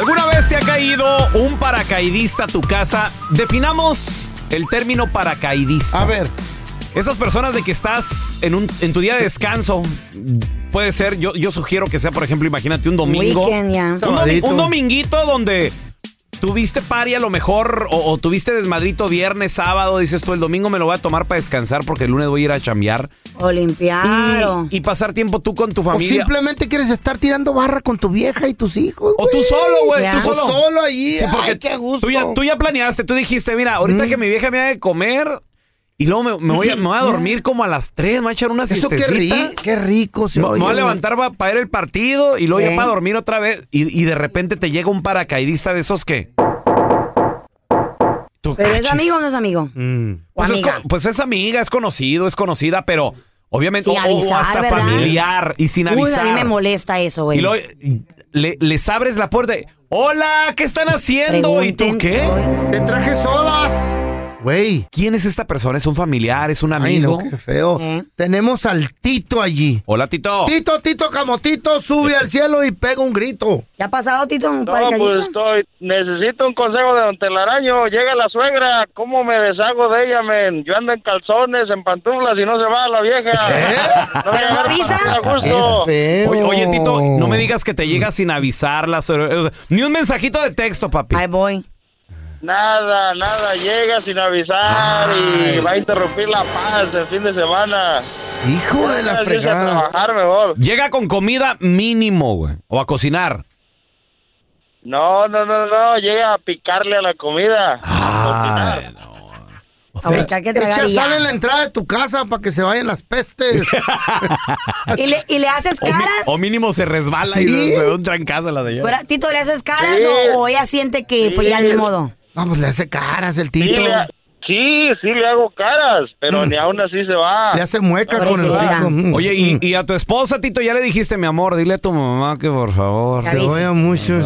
¿Alguna vez te ha caído un paracaidista a tu casa? Definamos el término paracaidista. A ver. Esas personas de que estás en, un, en tu día de descanso, puede ser, yo, yo sugiero que sea, por ejemplo, imagínate un domingo. Weekend, ya. Un, domi- un dominguito donde tuviste pari a lo mejor, o, o tuviste desmadrito viernes, sábado, dices tú, el domingo me lo voy a tomar para descansar porque el lunes voy a ir a chambear. O limpiar. o- Y, pasar tiempo tú con tu O familia. simplemente quieres estar tirando barra con tu vieja y tus hijos. O tú solo, güey, tú O solo. solo allí. Sí, porque Ay, qué gusto. Tú ya, tú ya planeaste, tú dijiste, mira, ahorita que mi vieja me haga de comer y luego me, me voy, a, me voy a dormir como a las 3, me voy a echar una Eso qué, ri- qué rico se Me, voy a levantar para, ir al partido y luego ¿Eh? ya para dormir otra vez. Y, y de repente te llega un paracaidista de esos que. Tú, Pero es amigo o no es amigo. Mm. Pues es, amiga. co- pues es amiga, es conocido, es conocida, pero obviamente. Sin o- hasta ¿verdad? familiar y sin Uy, avisar. a mí me molesta eso, güey. Y luego le- les abres la puerta. y, Hola, ¿qué están haciendo? ¿Y tú qué? Te traje sodas. Güey. ¿Quién es esta persona? ¿Es un familiar? ¿Es un Ay, amigo? no, qué feo. ¿Eh? Tenemos al Tito allí. Hola, Tito. Tito, Tito, Camotito, sube al cielo y pega un grito. ¿Qué ha pasado, Tito? ¿Un No, pues estoy, necesito un consejo de don Telaraño. Llega la suegra, ¿cómo me deshago de ella, men? Yo ando en calzones, en pantuflas y no se va la vieja. No me ¿Pero no avisa? Qué feo. Oye, oye, Tito, no me digas que te llega sin avisarla. ni un mensajito de texto, papi. Ahí voy. Nada, nada, llega sin avisar y va a interrumpir la paz el fin de semana. Hijo de la Irse a fregada. trabajar mejor. Llega con comida mínimo, güey. O a cocinar. No, no, no, no, llega a picarle a la comida. a no. A que Echa y ya. sal en la entrada de tu casa para que se vayan las pestes. ¿Y le, y le haces O, mi- caras? o mínimo se resbala Sí. y se, se da un trancazo la de ella. Tito, ¿le haces caras Sí. o, o ella siente que pues Sí. ya ni modo? Vamos, le hace caras el Sí, Tito. le, sí, sí le hago caras, pero Mm. ni aún así se va. Le hace mueca con el hocico. Mm, Oye, y, mm. y a tu esposa, Tito, ya le dijiste, mi amor, dile a tu mamá que por favor. Se oye mucho.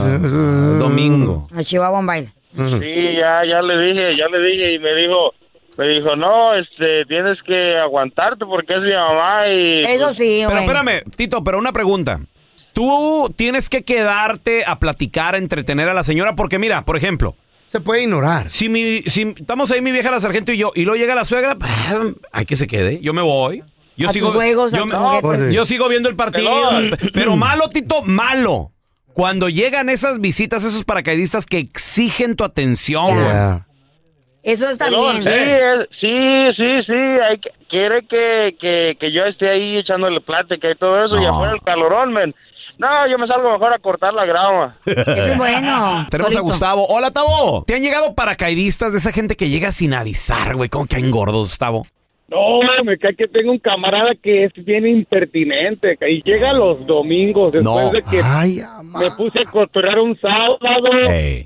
Domingo. A Chihuahua un baile. Sí, ya, ya le dije, ya le dije y me dijo, me dijo, no, este, tienes que aguantarte porque es mi mamá y... Eso pues, sí, Pero espérame, Tito, pero una pregunta. Tú tienes que quedarte a platicar, a entretener a la señora, porque mira, por ejemplo, Se puede ignorar. si, mi, si estamos ahí mi vieja la sargento y yo, y luego llega la suegra, hay que se quede, yo me voy. Yo A sigo, tus juegos, a yo, sigo viendo el partido, pero malo, Tito, malo. Cuando llegan esas visitas, esos paracaidistas que exigen tu atención. Ya. Eso está bien. sí, es- sí, sí, sí, hay que- quiere que, que, que yo esté ahí echándole plática y todo eso y No. afuera el calorón, men. No, yo me salgo mejor a cortar la grama. Es bueno. Tenemos a. Gustavo. Hola, Tavo. ¿Te han llegado paracaidistas de esa gente que llega sin avisar, güey? ¿Cómo caen gordos, Gustavo? No, me cae que tengo un camarada que es bien impertinente y llega los domingos después No. de que Ay, me puse a cotorrear un sábado,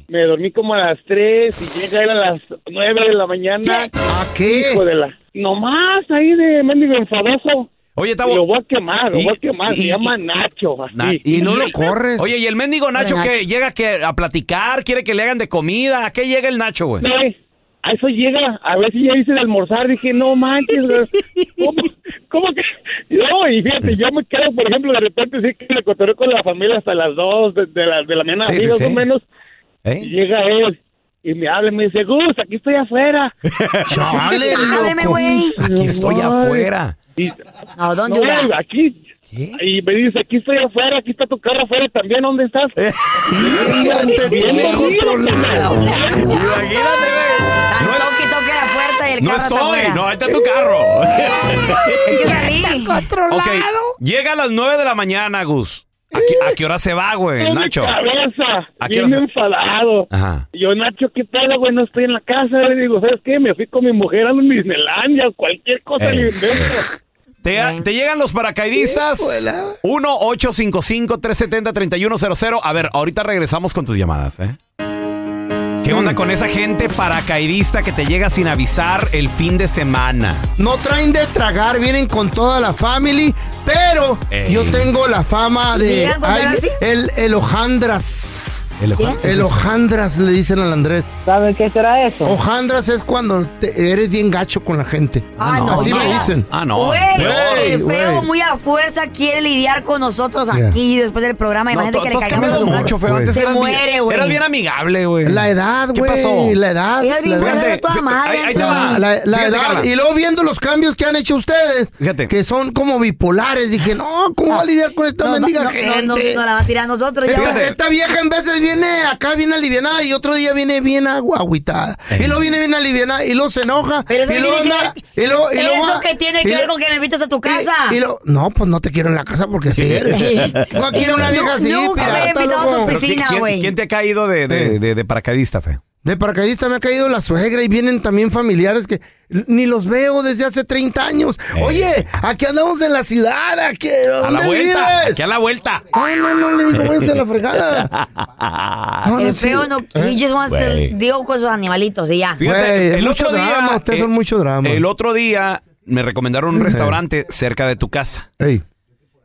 me dormí como a las 3 y llega él a las 9 de la mañana. ¿A qué? Hijo de la... Nomás ahí de mendigo enfadoso. Oye, Tavo. Lo voy a quemar, lo Y- voy a quemar. y- Se y- llama Nacho, así. Na- Y no lo corres. Oye, ¿y el mendigo Nacho que llega que a platicar? ¿Quiere que le hagan de comida? ¿A qué llega el Nacho, güey? No, eh, a eso llega, a ver si ya hice de almorzar, dije, no manches, güey, ¿cómo, cómo que? No, y fíjate, yo me quedo, por ejemplo, de repente sí que me cotorreo con la familia hasta las 2 de, de la, de la mañana, Sí, así, sí, más sí. o menos, ¿Eh? y llega él, y me habla y me dice, Gus, aquí estoy afuera. Chale, Hábleme, güey. Aquí estoy afuera. Y, No, ¿dónde no, aquí, ¿Qué? y me dice, aquí estoy afuera, aquí está tu carro afuera también, ¿dónde estás? Imagínate, güey. Tan toque y toque la puerta y el No estoy, no, ahí está tu carro. Hay que salir. ok, llega a las 9 de la mañana, Gus. ¿A qué, a qué hora se va, güey, En mi Nacho? cabeza, ¿A qué bien hora se- enfadado. Ajá. Yo, Nacho, ¿qué pedo, güey? No estoy en la casa. Le digo, ¿sabes qué? Me fui con mi mujer a Disneylandia, cualquier cosa Eh. le invento. Te, te llegan los paracaidistas. 1-855-370-3100. A ver, ahorita regresamos con tus llamadas, ¿eh? ¿Qué onda con esa gente paracaidista que te llega sin avisar el fin de semana? No traen de tragar, vienen con toda la family, pero Ey. yo tengo la fama de ¿Llegan con ay, así? el, el hojandras. El hojandras le dicen al Andrés. ¿Saben qué será eso? Hojandras es cuando te- eres bien gacho con la gente. Ah, no, Así no. me dicen. Ah, no. Güey, el feo muy a fuerza quiere lidiar con nosotros Yeah. aquí después del programa. No, Imagínate tú- que tú le has caigamos cambiado mucho, feo. Antes Se eras bien- muere, güey. Eras bien amigable, güey. La edad, ¿Qué güey. pasó? La edad. Eres bien la edad. padre, toda Fíjate, madre, ahí- ahí te feo. va. La, la Fíjate, edad. Carla. Y luego viendo los cambios que han hecho ustedes, Fíjate. que son como bipolares, dije, no, ¿cómo va a lidiar con esta No, mendiga no, gente? no, no, no la va a tirar a nosotros. ya. Esta, Fíjate. esta vieja en veces viene acá bien alivianada y otro día viene bien agua, agüitada. Y luego viene bien alivianada y luego se enoja. Pero eso y que luego tiene que anda- ver- y luego- y luego eso va- que tiene y que ver lo- con que me invitas a tu y- casa. Y, luego- no, pues no te quiero en la casa porque así eres. No quiero una vieja así, Nunca me he invitado a su ¿quién- piscina, quién, güey. quién te ha caído de, de, de- de paracaidista, feo? De paracaidista me ha caído la suegra y vienen también familiares que ni los veo desde hace 30 años. Eh. Oye, aquí andamos en la ciudad, aquí, A la ¿dónde vuelta. vives? Aquí a la vuelta. No, no, no, le digo, váyanse a la fregada. No, El no, sí. feo no, he just wants to deal con sus animalitos y ya. Fíjate, es el mucho otro día. drama, ustedes son mucho drama. El otro día me recomendaron un restaurante cerca de tu casa. Ey,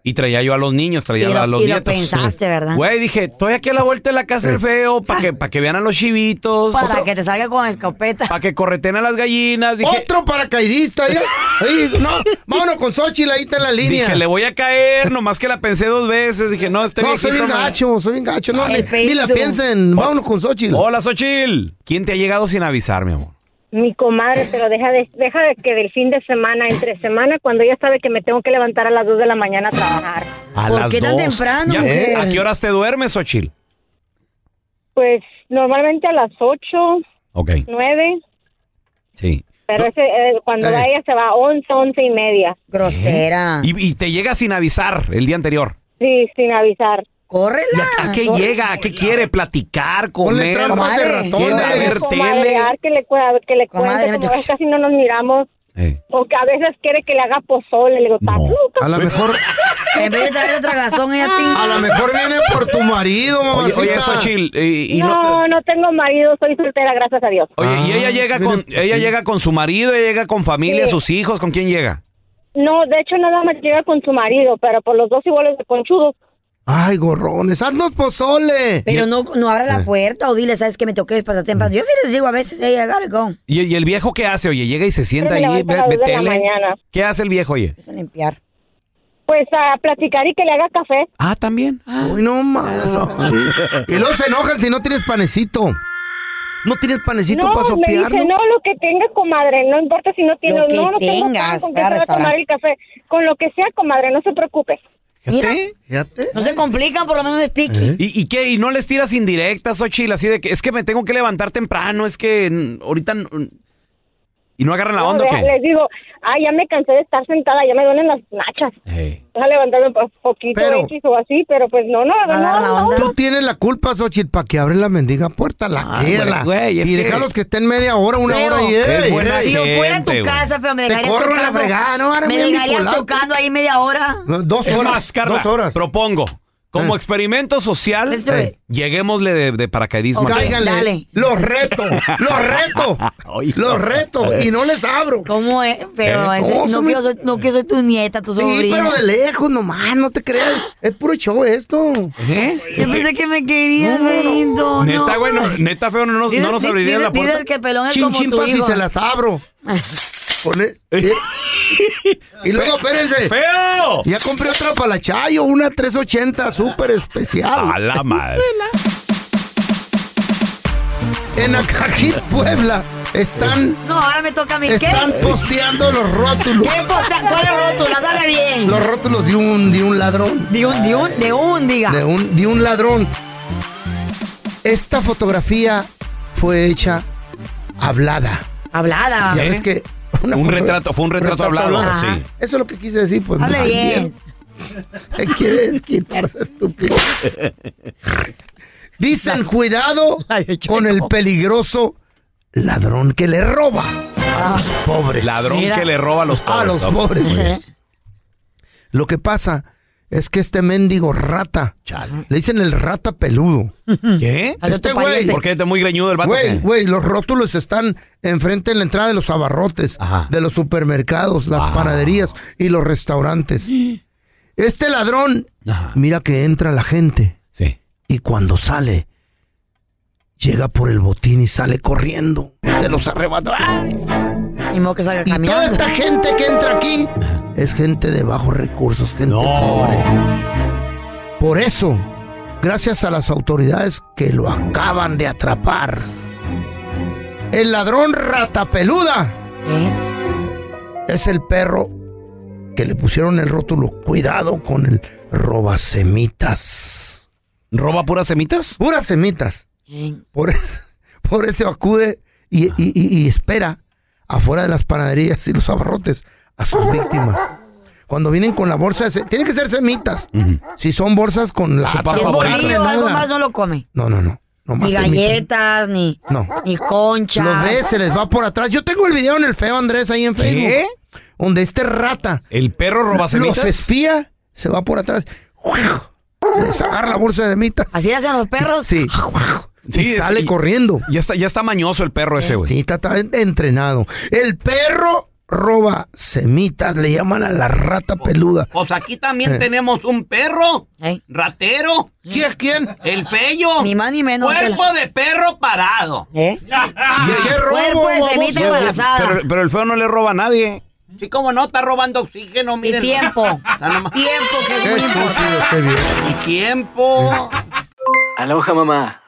Y traía yo a los niños, traía Y lo- a los y lo nietos. pensaste, ¿verdad? Güey, dije, estoy aquí a la vuelta de la casa del feo para que, para que vean a los chivitos. Para que te salga con escopeta. Para que correten a las gallinas. Dije, Otro paracaidista, mira. Ey, no, vámonos con Xochitl, ahí está en la línea. dije, le voy a caer, nomás que la pensé dos veces. Dije, no, este no, soy bien gacho, soy bien gacho. No, ni, ni la piensen. Vámonos con Xochitl. Hola, Xochil. ¿Quién te ha llegado sin avisar, mi amor? Mi comadre, pero deja de, deja de que del fin de semana, entre semana, cuando ella sabe que me tengo que levantar a las 2 de la mañana a trabajar. A ¿Por las qué tan dos. temprano, Ya, mujer? ¿A qué horas te duermes, Xochil? Pues normalmente a las 8, Ok, 9, sí. pero ese, eh, cuando Eh. va ella se va a 11, 11 y media. Grosera. Y, y te llega sin avisar el día anterior. Sí, sin avisar. Córrela. ¿Y a, qué llega? ¿A qué quiere? ¿Platicar? ¿Comer? trampas de. A ver, tele. que le, que le cuente, como toca- casi no nos miramos. Eh. O que a veces quiere que le haga pozole. Le digo, ¿estás No. A lo mejor, En vez de otra tragazón ella a lo mejor viene por tu marido, Oye, oye, Xochil, y, y no- no, no tengo marido, soy soltera, gracias a Dios. Oye, y ella Ah, llega mira. con ella llega con su marido, ella llega con familia, Sí. sus hijos, ¿con quién llega? No, de hecho nada más llega con su marido, pero por los dos iguales de conchudos. Ay, gorrones, haznos pozole. Pero no, no abra Eh. la puerta o dile, ¿sabes que me toqué despertar temprano? Yo sí les digo a veces, hey, I gotta go. ¿Y, y el viejo qué hace? Oye, llega y se sienta ahí, ve, a tele. mañana. ¿Qué hace el viejo, oye? Eso es limpiar. Pues a platicar y que le haga café. Ah, también. Ah. Uy, no más. Y luego se enojan si no tienes panecito. ¿No tienes panecito No, para me dice, sopearlo? no, lo que tenga, comadre, no importa si no tiene, Lo que no, no tengo tengas, pan con que se va a tomar el café. Con lo que sea, comadre, no se preocupe. Mira, Fíjate. no se complican, por lo menos me explique. ¿Y, y qué? ¿Y no les tiras indirectas, Xochil? Así de que es que me tengo que levantar temprano, es que ahorita... ¿Y no agarran la No, onda o vea, qué? Les digo, ay, ya me cansé de estar sentada, ya me duelen las nachas. Ey. Deja levantarme un po- poquito Pero- X o así, pero pues no, no, no, la no, onda. Tú tienes la culpa, Xochitl, para que abre la mendiga puerta, la Ay, quiera. güey, y que- déjalos que estén media hora, una Feo. hora y Es buena. Si yo fuera en tu güey. casa, pero me Te dejarías corro la tocando. fregada, no, ahora me dejarías tocando ahí media hora. No, Dos Es horas. más, Carla, dos horas. propongo, como Eh. experimento social, Let's do it. lleguémosle de, de paracaidismo. Ok. Cáiganle. dale. Los reto, los reto, Ay, los reto y no les abro. ¿Cómo es? Pero ¿Eh? ese- No, no, que yo soy, no que soy tu nieta, tu Sí, sobrina. pero de lejos nomás, no te creas. Es puro show esto. ¿Eh? Yo pensé que me querías, No, no, no. Benito. Neta, güey, no- neta, feo, no nos, Dices- no nos abrirías dices- la puerta. Dices que pelón es Chin como tu chimpas y hijo. se las abro. Pone- y luego, espérense. ¡Feo! Ya compré otra para la Chayo, una 380 súper especial. A la madre. En Acajit, Puebla, están, No, ahora me toca a mí. ¿Qué? están posteando los rótulos. ¿Qué posta? ¿Cuál es rótula? Sabe bien. Los rótulos de un, de un ladrón. De un, de un, de un, diga. De un, de un ladrón. Esta fotografía fue hecha hablada. Hablada. Ya ves que. Una Un foto- retrato, fue un retrato hablado, Ajá. sí. Eso es lo que quise decir, pues. Hable bien. ¿Qué quieres quitarse, estúpido? Dicen, cuidado con el peligroso ladrón que le roba a los pobres. Ladrón Mira. que le roba a los pobres. A los ¿no? pobres. Lo que pasa es que este mendigo rata, le dicen el rata peludo. ¿Qué? Este güey. ¿Por qué está muy greñudo el vato? Güey, güey, los rótulos están enfrente en la entrada de los abarrotes, Ajá. de los supermercados, las Ah. panaderías y los restaurantes. Este ladrón, Ajá. mira que entra la gente Sí. y cuando sale, llega por el botín y sale corriendo. Se los arrebata. Ni modo que salga Y toda esta gente que entra aquí es gente de bajos recursos, gente No. pobre. Por eso, gracias a las autoridades que lo acaban de atrapar, el ladrón ratapeluda ¿Eh? es el perro que le pusieron el rótulo. Cuidado con el robasemitas. ¿Roba puras semitas? Puras semitas. Por eso, por eso acude y, y- y- y espera afuera de las panaderías y los abarrotes a sus víctimas. Cuando vienen con la bolsa, de se- tienen que ser semitas. Si son bolsas con la bolillo o algo más no lo come. No, no, no. no más Ni galletas, ni, No. ni conchas. Los ves, se les va por atrás. Yo tengo el video en el feo Andrés ahí en Facebook. ¿Qué? Donde este rata ¿El perro roba los semitas? espía, se va por atrás. Les agarra la bolsa de semitas. Así hacen los perros. Sí. Sí, y es- sale y- corriendo. Ya está, ya está mañoso el perro ese, güey. Sí, está, está entrenado. El perro roba semitas, le llaman a la rata peluda. Pues aquí también Eh. tenemos un perro, ¿Eh? ratero, ¿Quién es quién? el fello. Ni más ni menos. que Cuerpo la- de perro parado. ¿Eh? ¿Y qué robo? Cuerpo de semita embarazada. Pero, pero el feo no le roba a nadie. Sí, como no, está robando oxígeno, Y miren. tiempo. Está nomás- tiempo que es Qué muy importante. Y tiempo. Aloha mamá.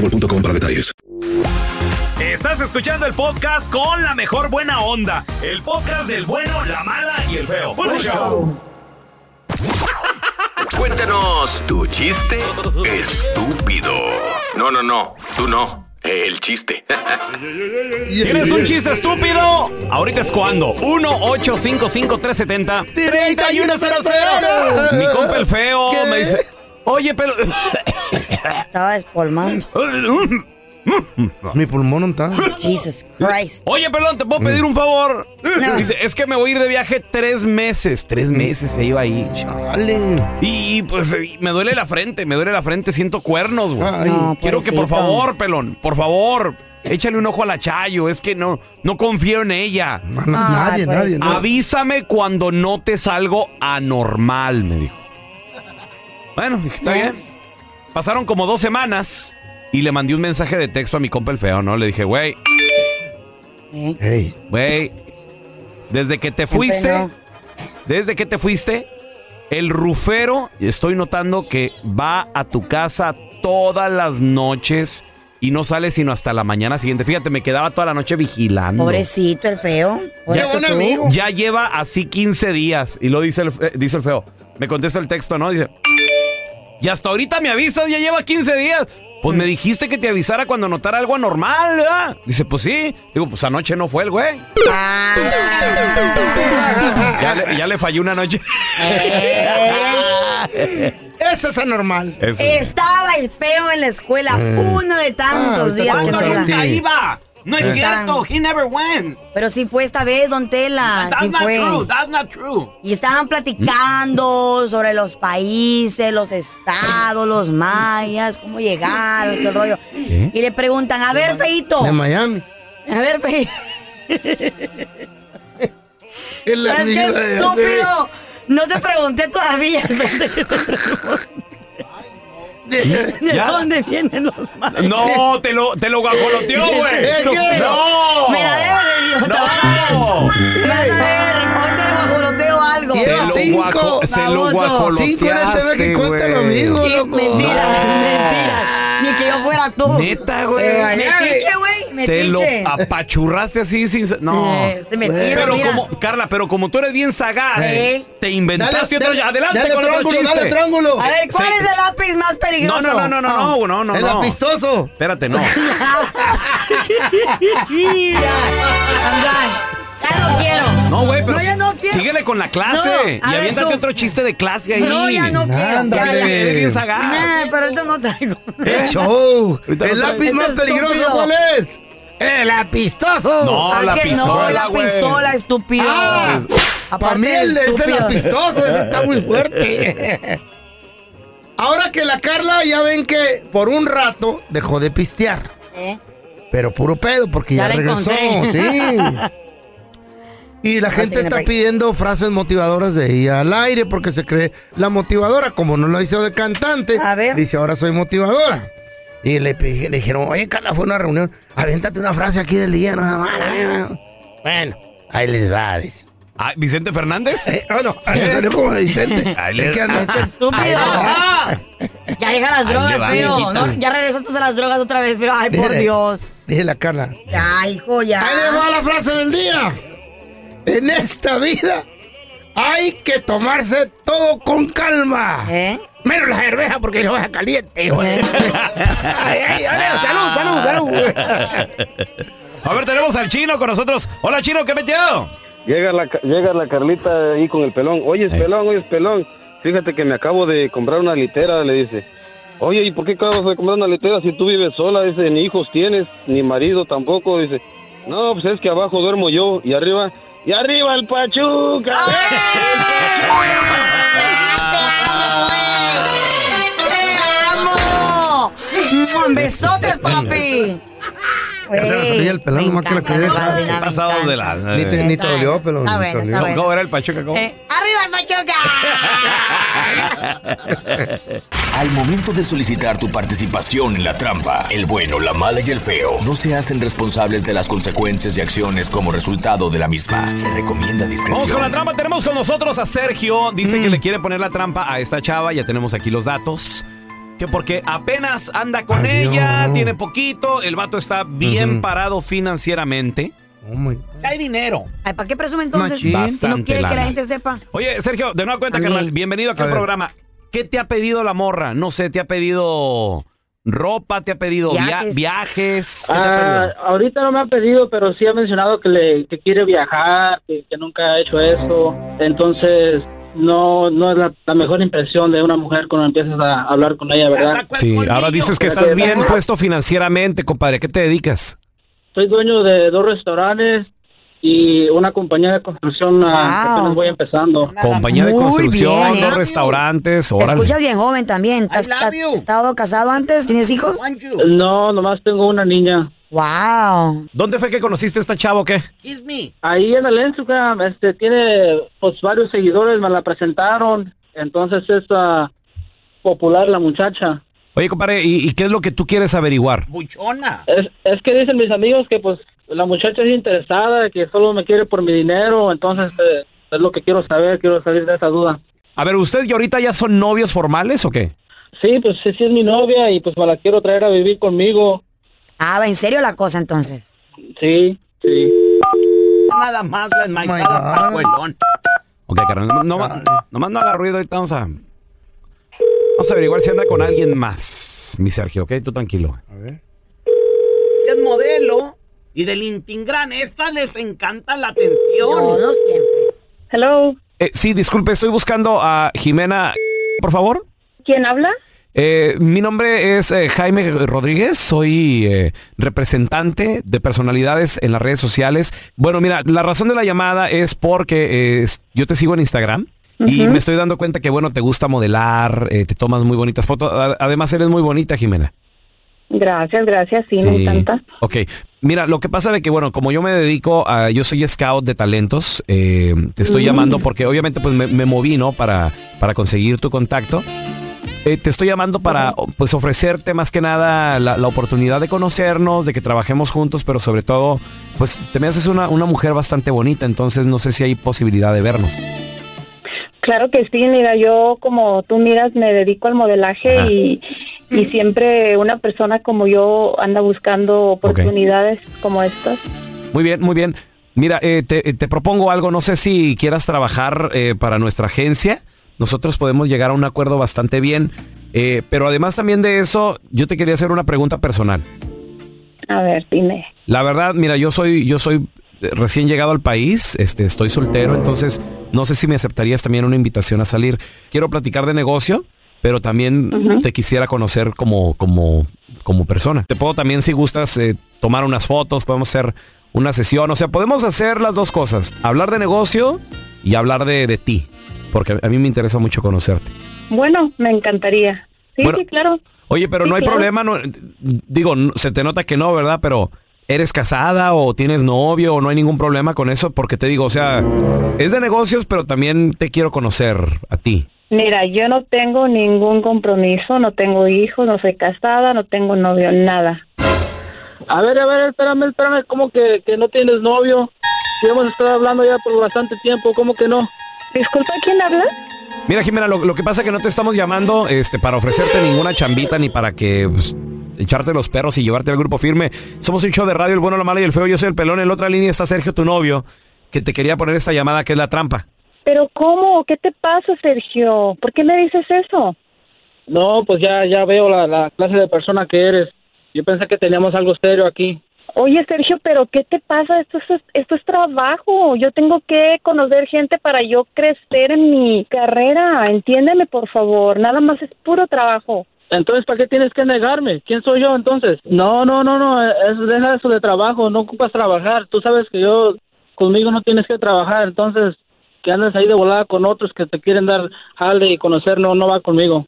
boostmobile.com para detalles. Estás escuchando el podcast con la mejor buena onda. El podcast del bueno, la mala y el feo. Bueno, show. Cuéntanos tu chiste estúpido. No, no, no, tú no. El chiste. ¿Tienes un chiste estúpido? Ahorita es cuando. 1-855-370. 3100. Mi compa el feo ¿Qué? me dice. Oye, pero. Estaba despolmando. Mi pulmón no está. Jesus Christ. Oye, pelón, ¿te puedo pedir un favor? Dice, es que me voy a ir de viaje tres meses. Tres meses se iba ahí. Y pues me duele la frente, me duele la frente, siento cuernos, güey. No, Quiero que por favor, pelón, por favor, échale un ojo a la Chayo. Es que no, no confío en ella. nadie, nadie, no. Avísame cuando notes algo anormal, me dijo. Bueno, dije, está bien. Pasaron como dos semanas y le mandé un mensaje de texto a mi compa el feo, ¿no? Le dije, güey, Ey. güey, desde que te fuiste, desde que te fuiste, el rufero, estoy notando que va a tu casa todas las noches y no sale sino hasta la mañana siguiente. Fíjate, me quedaba toda la noche vigilando. Pobrecito el feo. Ya, Pobrecito tú. ya lleva así 15 días. Y lo dice el, eh, dice el feo. Me contesta el texto, ¿no? Dice. Y hasta ahorita me avisas, ya lleva 15 días. Pues me dijiste que te avisara cuando notara algo anormal, ¿verdad? Dice, pues sí. Digo, pues anoche no fue el güey. Ah. Ya le, ya le falló una noche. Eso es anormal. Eso. Estaba el feo en la escuela, uno de tantos Ah, días que no iba. No es Eh. cierto. He never went. Pero sí fue esta vez, don Tela. That's sí not fue. true. That's not true. Y estaban platicando sobre los países, los estados, los mayas, cómo llegaron y todo el rollo. Y le preguntan, a ver, feito. De Miami. A ver, feito. Es la ¡Qué amiga de- estúpido! No te pregunté todavía. ¿De ¿Ya? dónde vienen los mayas? No, te lo, te lo guajoloteó, güey. No. Me la debes de idiota. No. ver. Vas a ver. Hoy te guajoloteo algo. Lleva Te lo cinco. se lo guajoloteaste, Cinco en este mes que cuenta lo mismo, loco. Mentira, mentira. Ni que yo fuera tú. Neta, güey. Eh, Metiche, güey. Se lo Metiche. apachurraste así sin... No. Eh, este metiche, Pero mira. como, Carla, pero como tú eres bien sagaz, Eh. te inventaste otro... Adelante dale con otro triángulo, chiste. Dale triángulo. A ver, ¿cuál Sí. es el lápiz más peligroso? no, no, no, no, no, no, no, El no. apistoso. Espérate, no. Ya, I'm done. Ya no quiero. No, güey, pero No, ya no quiero. síguele con la clase No, y aviéntate otro chiste de clase ahí. No, ya no quiero. Ándale. Ya, ya. Eres bien sagaz. Nah, pero ahorita no traigo. Ahorita El no lápiz más peligroso, estúpido. ¿cuál es? ¡El apistoso! No, ¿A la qué no? pistola, La pistola, estúpido. Ah, Para mí de el, es el apistoso, ese está muy fuerte. Ahora que la Carla ya ven que por un rato dejó de pistear. ¿Eh? Pero puro pedo, porque ya, regresó, encontré. sí. Y la gente está pidiendo frases motivadoras de ella al aire porque se cree la motivadora. Como no lo hizo de cantante, A ver. dice ahora soy motivadora. Y le, pe- le dijeron, oye, Carla, fue una reunión, aviéntate una frase aquí del día. nada más". Bueno, ahí les va, dice. Ah, ¿Vicente Fernández? Eh, bueno, me salió como Vicente. Ahí le- Es que anda- Este estúpido. Ahí le va. Ya deja las Ahí drogas, va, feo. viejita. ¿no? Ya regresaste a las drogas otra vez, pero ay, por Dios. Dije la Carla. Ya, hijo, ya. Ahí le va la frase del día. En esta vida hay que tomarse todo con calma. ¿Eh? Menos la cerveza porque no es caliente, güey. Ay, ay, ay, salud, salud, salud. A ver, tenemos al chino con nosotros. Hola, chino, ¿qué metido? Llega la, llega la Carlita ahí con el pelón. Oye, pelón, oye, pelón. Fíjate que me acabo de comprar una litera, le dice. Oye, ¿y por qué acabas de comprar una litera si tú vives sola? Dice, ni hijos tienes, ni marido tampoco. Dice, no, pues es que abajo duermo yo y arriba, y arriba el Pachuca. ¡Te amo! ¡Mua! ¡Besotes, papi! Ya se le salía el pelón, nomás que la quería dejar. ¿Qué pasado de la... Ni te, ni te dolió, pelón. Está bueno, está bueno. ¿Cómo era el Pachuca? ¿Cómo? Eh, ¡Arriba el Pachuca! Al momento de solicitar tu participación en la trampa, el bueno, la mala y el feo no se hacen responsables de las consecuencias y acciones como resultado de la misma. Se recomienda discreción. Vamos con la trampa. Tenemos con nosotros a Sergio. Dice que le quiere poner la trampa a esta chava. Ya tenemos aquí los datos. Que porque apenas anda con Adiós. ella, tiene poquito, el vato está bien parado financieramente. Oh, Hay dinero. Ay, ¿Para qué presume entonces? Si no quiere que la gente sepa. Oye, Sergio, de nueva cuenta, carnal, bienvenido aquí A al ver. programa. ¿Qué te ha pedido la morra? No sé, ¿te ha pedido ropa? ¿Te ha pedido via- Viajes. Ah, pedido? ahorita no me ha pedido, pero sí ha mencionado que le que quiere viajar, que, que nunca ha hecho eso. Entonces, no, no es la, la mejor impresión de una mujer cuando empiezas a hablar con ella, ¿verdad? Sí, ahora dices que estás bien puesto financieramente, compadre. ¿A qué te dedicas? Soy dueño de dos restaurantes y una compañía de construcción ah, que apenas voy empezando. Compañía de construcción, bien, dos ¿eh? restaurantes, Te órale. escuchas bien joven también. ¿Has, has estado casado antes? ¿Tienes hijos? No, nomás tengo una niña. Wow. ¿Dónde fue que conociste a esta chavo o qué? Ahí en el Instagram, este, tiene pues varios seguidores, me la presentaron, entonces es ah, popular la muchacha. Oye, compadre, ¿y, y qué es lo que tú quieres averiguar? Es, es que dicen mis amigos que pues la muchacha es interesada, que solo me quiere por mi dinero, entonces eh, es lo que quiero saber, quiero salir de esa duda. A ver, ¿usted y ahorita ya son novios formales o qué? Sí, pues sí, sí es mi novia y pues me la quiero traer a vivir conmigo. Ah, va en serio la cosa entonces. Sí, sí. Nada más la enmaizada pajuelón. Ok, carnal, no, no, nomás no haga ruido, ahorita vamos a... Vamos a averiguar si anda con alguien más, mi Sergio, ¿ok? Tú tranquilo. Es modelo y del Intingran. Estas les encanta la atención. No, no siempre. Hello. Eh, sí, disculpe, estoy buscando a Jimena, por favor. ¿Quién habla? Eh, mi nombre es eh, Jaime Rodríguez, soy eh, representante de personalidades en las redes sociales. Bueno, mira, la razón de la llamada es porque eh, yo te sigo en Instagram y me estoy dando cuenta que, bueno, te gusta modelar, eh, te tomas muy bonitas fotos. Además, eres muy bonita, Jimena. Gracias, gracias, sí, me Sí. encanta. Ok, mira, lo que pasa de que, bueno, como yo me dedico a, yo soy scout de talentos, eh, te estoy Mm. llamando porque obviamente pues me, me moví, ¿no? Para, para conseguir tu contacto. Eh, te estoy llamando para, pues, ofrecerte más que nada la, la oportunidad de conocernos, de que trabajemos juntos, pero sobre todo, pues, te me haces una, una mujer bastante bonita, entonces no sé si hay posibilidad de vernos. Claro que sí, mira, yo como tú miras me dedico al modelaje y, y siempre una persona como yo anda buscando oportunidades como estas. Muy bien, muy bien. Mira, eh, te, te propongo algo, no sé si quieras trabajar eh, para nuestra agencia. Nosotros podemos llegar a un acuerdo bastante bien. eh, pero además también de eso, yo te quería hacer una pregunta personal. A ver, dime. La verdad, mira, yo soy, yo soy eh, recién llegado al país, este, estoy soltero, entonces no sé si me aceptarías también una invitación a salir. Quiero platicar de negocio, pero también te quisiera conocer como, como, como persona. Te puedo también, si gustas, eh, tomar unas fotos, podemos hacer una sesión, o sea, podemos hacer las dos cosas, hablar de negocio y hablar de, de ti, porque a mí me interesa mucho conocerte. Bueno, me encantaría. Sí, Bueno, sí, claro. Oye, pero Sí, no hay claro. problema, no, digo, se te nota que no, ¿verdad? Pero ¿eres casada o tienes novio o no hay ningún problema con eso? Porque te digo, o sea, es de negocios, pero también te quiero conocer a ti. Mira, yo no tengo ningún compromiso, no tengo hijos, no soy casada, no tengo novio, nada. A ver, a ver, espérame, espérame, ¿cómo que, que no tienes novio? Si hemos estado hablando ya por bastante tiempo, ¿cómo que no? Disculpa, ¿quién habla? Mira, Jimena, lo, lo que pasa es que no te estamos llamando este, para ofrecerte ninguna chambita ni para que pues, echarte los perros y llevarte al grupo firme. Somos un show de radio, el bueno, la mala y el feo. Yo soy el pelón. En la otra línea está Sergio, tu novio, que te quería poner esta llamada que es la trampa. Pero ¿cómo? ¿Qué te pasa, Sergio? ¿Por qué me dices eso? No, pues ya, ya veo la, la clase de persona que eres. Yo pensé que teníamos algo serio aquí. Oye, Sergio, pero ¿qué te pasa? Esto es, esto es trabajo. Yo tengo que conocer gente para yo crecer en mi carrera. Entiéndeme, por favor. Nada más es puro trabajo. Entonces, ¿para qué tienes que negarme? ¿Quién soy yo entonces? No, no, no, no, es, deja eso de trabajo, no ocupas trabajar. Tú sabes que yo, conmigo no tienes que trabajar, entonces que andes ahí de volada con otros que te quieren dar jale y conocer, no, no va conmigo.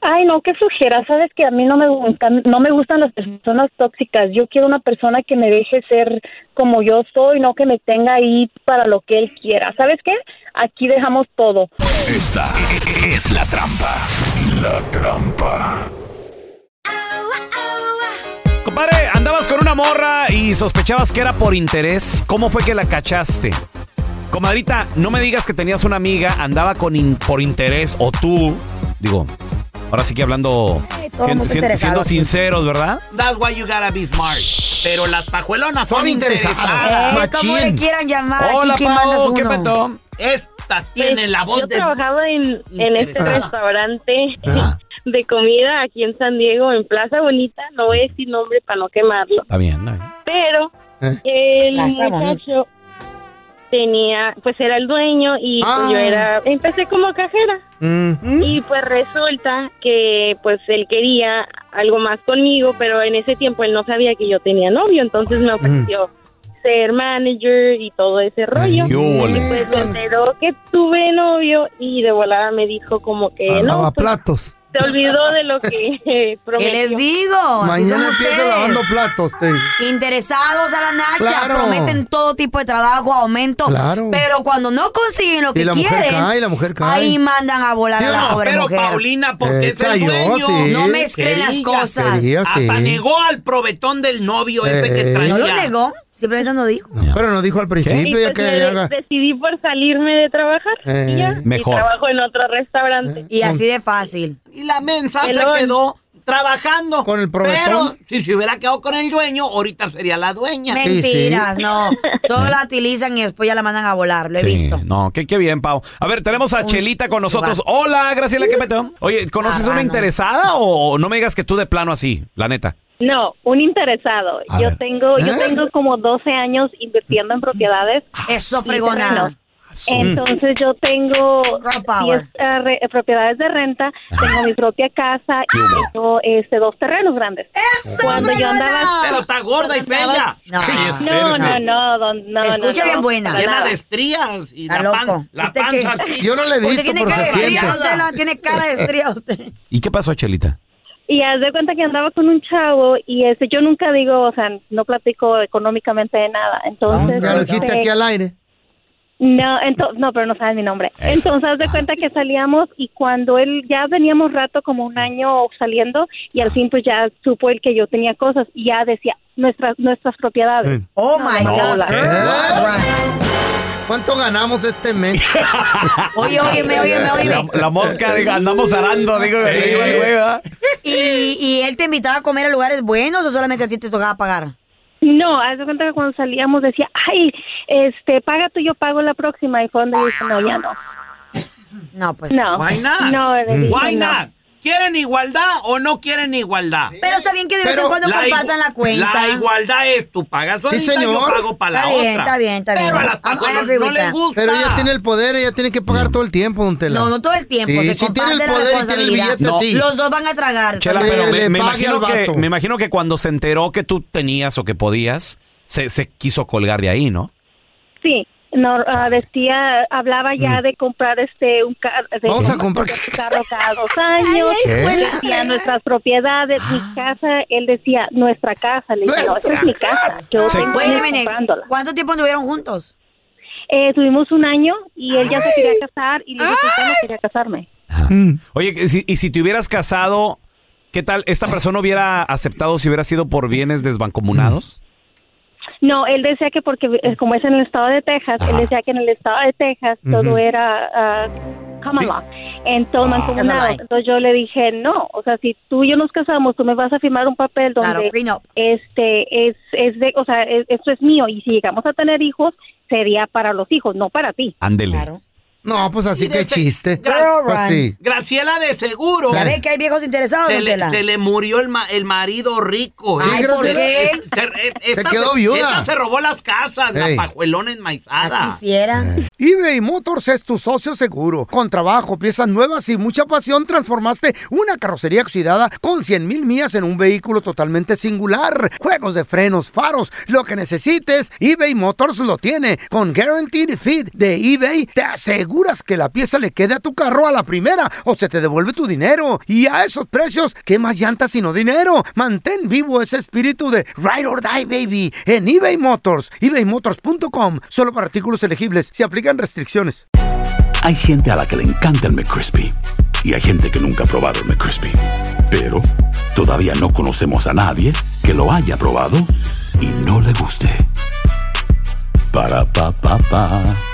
Ay, no, qué flojera. Sabes que a mí no me gustan, no me gustan las personas tóxicas. Yo quiero una persona que me deje ser como yo soy, no que me tenga ahí para lo que él quiera. ¿Sabes qué? Aquí dejamos todo. Esta es la trampa. La trampa. Compadre, andabas con una morra y sospechabas que era por interés. ¿Cómo fue que la cachaste? Comadrita, no me digas que tenías una amiga, andaba con in- por interés, o tú, digo, ahora sí que hablando, todo sien- muy sien- interesado siendo aquí. sinceros, ¿verdad? That's why you gotta be smart. Pero las pajuelonas son, Son interesadas. interesadas. Eh, como le quieran llamar, Hola, es Pau, ¿qué petó? Esta tiene la voz Yo de... trabajaba en, en este restaurante Ah. de comida aquí en San Diego, en Plaza Bonita. No voy a decir nombre para no quemarlo. Está bien, está bien. Pero Eh. el Plaza muchacho, tenía, pues era el dueño y pues, Ah. yo era, empecé como cajera. Mm. Y pues resulta que pues él quería algo más conmigo, pero en ese tiempo él no sabía que yo tenía novio, entonces me ofreció ser manager y todo ese rollo. y pues me enteró que tuve novio y de volada me dijo como que no, Lava pues, platos. Se olvidó de lo que eh, prometió. ¿Qué les digo? Mañana empieza lavando platos. te- Interesados a la nacha, Claro. prometen todo tipo de trabajo, aumento. Claro. Pero cuando no consiguen lo que Y la mujer quieren, cae, la mujer cae. ahí mandan a volar a la pobre pero mujer. Paulina, porque Eh, cayó, dueño. sí. No mezclen las cosas. Quería, sí. Hasta negó al probetón del novio ese que Eh. traía. No lo negó, simplemente no dijo. Pero no dijo al principio ya pues que me de- haga. decidí por salirme de trabajar Eh. y ya. Mejor. Y trabajo en otro restaurante. Y así de fácil. Y la mensa se quedó trabajando. Con el Pero si se hubiera quedado con el dueño, ahorita sería la dueña. Mentiras, no. Solo la utilizan y después ya la mandan a volar, lo he Sí, visto. no, qué, qué bien, Pau. A ver, tenemos a Chelita con nosotros. Hola, Graciela, ¿qué peteo? Oye, ¿conoces una Marrano. interesada o no me digas que tú de plano así, la neta? No, un interesado. A yo ver. tengo, yo ¿Eh? tengo como 12 años invirtiendo en propiedades. Eso, fregona. Entonces yo tengo Girl power. 10 eh, re- eh, propiedades de renta, tengo mi propia casa y tengo este dos terrenos grandes. ¡Eso, Cuando yo andaba Pero está gorda y fea. No. No, no, no, don- no, escucha no, bien buena. Llena de estrías y Está la, pan- la ¿Usted panza. Yo no le he Usted visto, tiene pero se siente. tiene cara de estría usted. ¿Y qué pasó, Chelita? Y haz de cuenta que andaba con un chavo y ese yo nunca digo, o sea, no platico económicamente de nada. Entonces, lo dijiste este, aquí al aire. No, ento- no, pero no sabes mi nombre. Eso. Entonces, haz de cuenta que salíamos y cuando él ya veníamos rato, como un año saliendo, y al fin pues ya supo él que yo tenía cosas y ya decía nuestras nuestras propiedades. Oh my No, God. ¿Cuánto ganamos este mes? Oye, óyeme, óyeme, La, óyeme. la mosca, digo, andamos arando, digo, Eh. güey, güey, ¿verdad? ¿Y, ¿Y él te invitaba a comer a lugares buenos o solamente a ti te tocaba pagar? No, haz de cuenta que cuando salíamos decía, ay, este, paga tú, yo pago la próxima. Y fue donde dije, no, ya no. No, pues. No. Why not? No, Why no. not? ¿Quieren igualdad o no quieren igualdad? Pero está bien que de vez en Pero cuando La compartan la cuenta. La igualdad es tú pagas Sí, solita, yo pago para la Está bien, otra. está bien, está bien. Pero a las I- I personas agree no les gusta. Pero ella tiene el poder, ella tiene que pagar todo el tiempo, don Tela. No, no todo el tiempo. Sí, se sí tiene el poder y tiene el billete, No. sí. Los dos van a tragar. Chela, pero me, le me pague imagino que, me imagino que cuando se enteró que tú tenías o que podías, se, se quiso colgar de ahí, ¿no? Sí, no, ah, decía, hablaba ya de comprar este un carro. Mm. Vamos a comprar- carro cada dos años. ¿Qué? Él decía nuestras propiedades, mi casa. Él decía nuestra casa. Le dije, no, esa es mi casa. Yo Se- tengo Wait. ¿Cuánto tiempo anduvieron juntos? Eh, tuvimos un año y él ya se quería casar y le dije que yo no quería casarme. Oye, y si, y si te hubieras casado, ¿qué tal? ¿Esta persona hubiera aceptado si hubiera sido por bienes desbancomunados? No, él decía que porque como es en el estado de Texas, él decía que en el estado de Texas todo era ah, common law, en todo mancomunado. That's a lie. Entonces yo le dije, no, o sea, si tú y yo nos casamos, tú me vas a firmar un papel donde Claro, este es es de, o sea, es- esto es mío y si llegamos a tener hijos sería para los hijos, no para ti. Ándele. Claro. No, pues así que chiste. Gra- Pues sí. Graciela de seguro. Ya ve que hay viejos interesados, Se le, Tela. se le murió el, ma- el marido rico. Ay, ¿eh? ¿por Se- qué? eh, se- eh, quedó se- viuda. esta se robó las casas, Ey. la pajuelona enmaizada. Quisiera. eBay Motors es tu socio seguro. Con trabajo, piezas nuevas y mucha pasión, transformaste una carrocería oxidada con 100 mil millas en un vehículo totalmente singular. Juegos de frenos, faros, lo que necesites, eBay Motors lo tiene. Con Guaranteed Fit de eBay, te que la pieza le quede a tu carro a la primera o se te devuelve tu dinero. Y a esos precios, ¿qué más llantas sino dinero? Mantén vivo ese espíritu de Ride or Die, baby, en eBay Motors. ebaymotors.com. Solo para artículos elegibles. Se aplican restricciones. Hay gente a la que le encanta el McCrispy y hay gente que nunca ha probado el McCrispy. Pero todavía no conocemos a nadie que lo haya probado y no le guste. Para pa pa pa.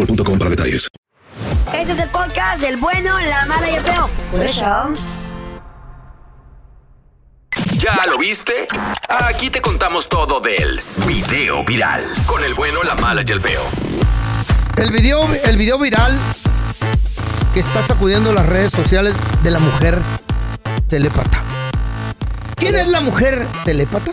boostmobile.com para detalles. Este es el podcast del bueno, la mala y el feo. Por eso. ¿Ya lo viste? Aquí te contamos todo del video viral. Con el bueno, la mala y el feo. El video, el video viral que está sacudiendo las redes sociales de la mujer telépata. ¿Quién es la mujer telépata?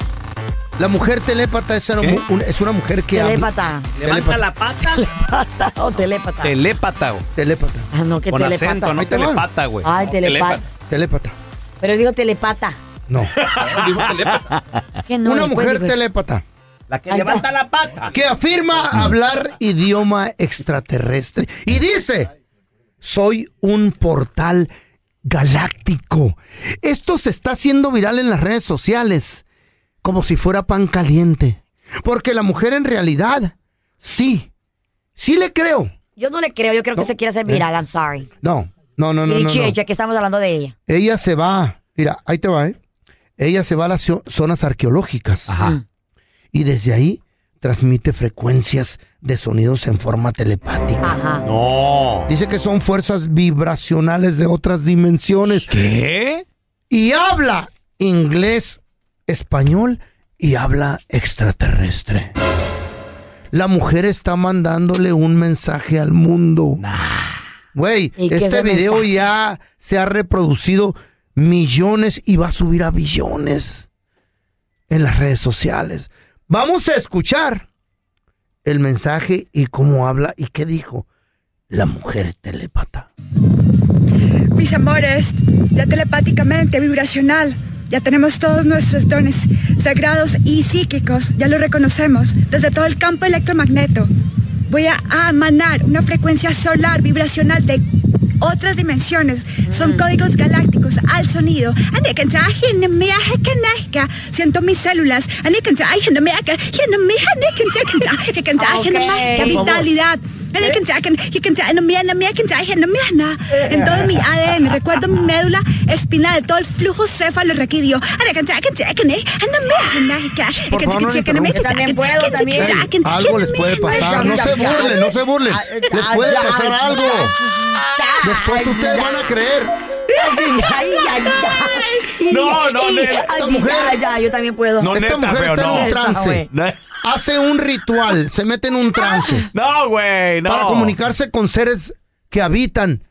La mujer telépata es una, mu- un- es una mujer que habla- Telépata. Levanta la pata. Telépata o telépata. Telépata, güey. Telépata. Ah, no, que Con telepata. acento, no Ahí te va. telepata, güey. Ay, No, telepata. Telépata. Pero digo telepata. No. Dijo telépata. Que no, una después mujer digo telépata La que Ahí levanta la pata. que afirma hablar idioma extraterrestre y dice, soy un portal galáctico. Esto se está haciendo viral en las redes sociales, como si fuera pan caliente. Porque la mujer en realidad, sí, sí le creo. Yo no le creo, yo creo que se quiere hacer viral, I'm sorry. No, no, no, no. y no, no. Que estamos hablando de ella. Ella se va, mira, ahí te va, ¿eh? Ella se va a las zo- zonas arqueológicas. Ajá. Y desde ahí transmite frecuencias de sonidos en forma telepática. Ajá. No. Dice que son fuerzas vibracionales de otras dimensiones. ¿Qué? Y habla inglés, español y habla extraterrestre. La mujer está mandándole un mensaje al mundo. Güey, ¿Y qué es este video mensaje? ya se ha reproducido millones y va a subir a billones en las redes sociales. Vamos a escuchar el mensaje y cómo habla y qué dijo la mujer telépata. Mis amores, ya telepáticamente, vibracional, ya tenemos todos nuestros dones sagrados y psíquicos, ya lo reconocemos, desde todo el campo electromagneto. Voy a, a emanar una frecuencia solar vibracional de otras dimensiones. Son códigos galácticos al sonido. Siento mis células. Vitalidad. En todo mi ADN, recuerdo mi médula espinal, todo el flujo interrumpa. Yo también puedo, también. Algo les puede pasar. No se burlen, no se burlen. Les puede pasar algo. Después ustedes van a creer. No, no, Esta mujer- ya, yo también puedo. No, Esta neta, mujer está en un trance. Hace un ritual, se mete en un trance No, güey, no. para comunicarse con seres que habitan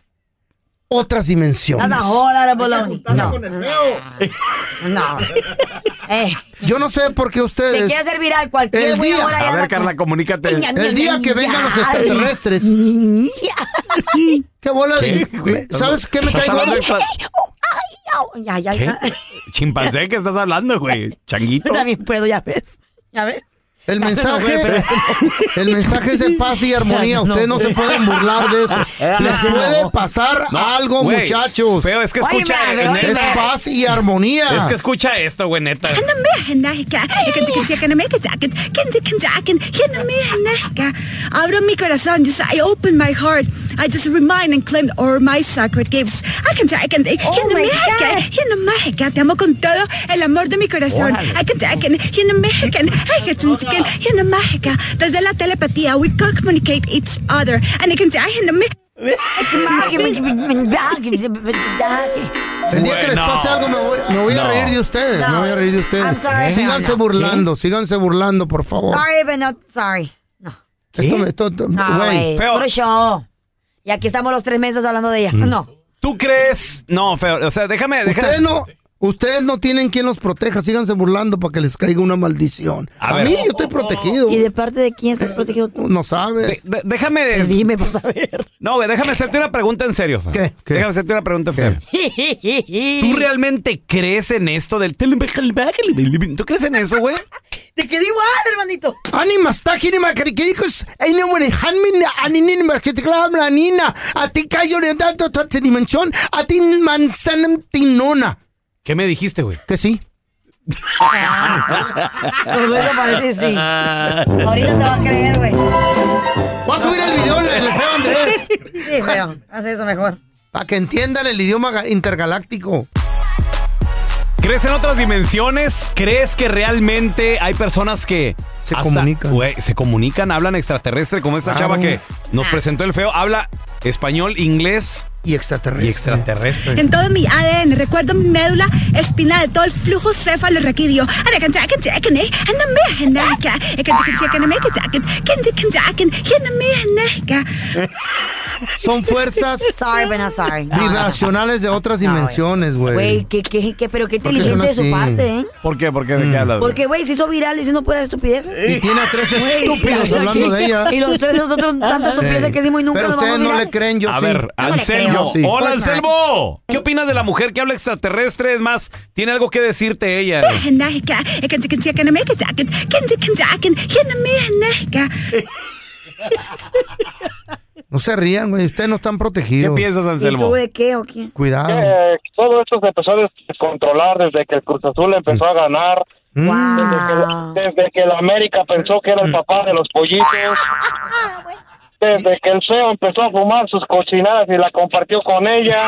otras dimensiones. Nada, hola, bolón. No. No. Eh, Yo no sé por qué se ustedes. quiere hacer viral cualquier El día- hora. ya A ver, Carla, comunícate. El día que vengan los extraterrestres. ¿Qué bola de.? ¿Qué, ¿Sabes qué me ¿Estás cae gordo? Chimpancé, ¿qué estás hablando, güey? Changuito. Yo también puedo, ya ves. Ya ves. El mensaje, el mensaje es de paz y armonía. No, Ustedes no se pueden burlar de eso. Les puede pasar No, algo, güey, muchachos. Feo, es que Oye, escucha. eh, me- Es paz y armonía. Es que escucha esto, güey, neta. Abro mi corazón, just I open my heart. I just remind and claim all my sacred gifts. I can I can Oh my God. Te amo con todo el amor de mi corazón. I can I can I can I can Desde la telepatía, we can communicate each other. And I can El día que les pase algo me voy, me voy a No. reír de ustedes. No. Me voy a reír de ustedes. I'm sorry. Síganse No, no. burlando, síganse burlando, por favor. Sorry, but not sorry. No. Me- esto- esto- No, güey. Feo. Puro show. Y aquí estamos los tres meses hablando de ella. Mm. No. ¿Tú crees? No, feo. O sea, déjame, déjame. Ustedes no, ustedes no tienen quien los proteja. Síganse burlando para que les caiga una maldición. A A, ver. mí yo estoy protegido. ¿Y de parte de quién estás protegido tú? No sabes. De- de- déjame. Pues dime, para saber. No, güey, déjame hacerte una pregunta en serio. ¿Qué? ¿Qué? Déjame hacerte una pregunta en serio. ¿Tú ¿Tú realmente crees en esto del ¿Tú crees en eso, güey? Te quedó igual, hermanito. Ani mastaki ni makarikikos, ay no bueno, hanmin ani ni marketiklam la nina, a ti kayo le dato tot dimensión, a ti mansanam tinona. ¿Qué me dijiste, güey? Que sí. Pues eso parece sí. Ahorita te va a creer, güey. Voy a subir el video en el feo Andrés. Sí, feo. Haz eso mejor. Para que entiendan el idioma ga- intergaláctico. ¿Crees en otras dimensiones? ¿Crees que realmente hay personas que Se hasta- comunican. se comunican, hablan extraterrestre, como esta Ah, chava que nos presentó el feo, habla español, inglés y extraterrestre. Y extraterrestre. En todo mi ADN, recuerdo mi médula espinal, todo el flujo cefalorraquídeo. Son fuerzas Sorry, but not sorry. No, no, no. vibracionales de otras dimensiones, güey. Güey, qué, qué, qué, pero qué inteligente de su parte, ¿eh? ¿Por qué? ¿Por qué? ¿De qué hablas? Porque, güey, se hizo viral diciendo puras estupideces. Y tiene a tres estúpidos hablando de ella. Y los tres nosotros tantas estupideces que decimos y nunca Pero nos vamos ustedes no le creen, yo a sí. ver, Yo le Anselmo. Sí. Hola, Pues, Anselmo. ¿Qué opinas de la mujer que habla extraterrestre? Es más, tiene algo que decirte ella. No se rían, güey. Ustedes no están protegidos. ¿Qué piensas, ¿Y tú de qué o qué? Cuidado. Eh, todo esto se empezó a descontrolar desde que el Cruz Azul empezó a ganar. Mm. Desde, que, desde que la América pensó que era el papá de los pollitos. Desde que el feo empezó a fumar sus cochinadas y la compartió con ella.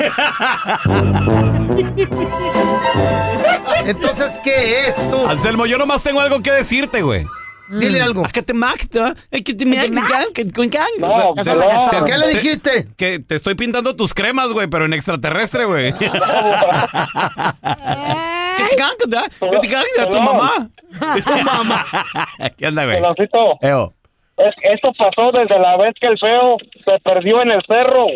Entonces, ¿qué es tú? Anselmo, yo nomás tengo algo que decirte, güey. Dile algo. ¿A qué te macta? ¿A qué te macta? No, Te- no. te- ¿Qué le te- dijiste? Que te estoy pintando tus cremas, güey, pero en extraterrestre, güey. ¿Qué te canta? ¿Qué te canta? ¿Tu mamá? Tu mamá. ¿Qué onda, güey? Peloncito, Eo. Es- esto pasó desde la vez que el feo se perdió en el cerro.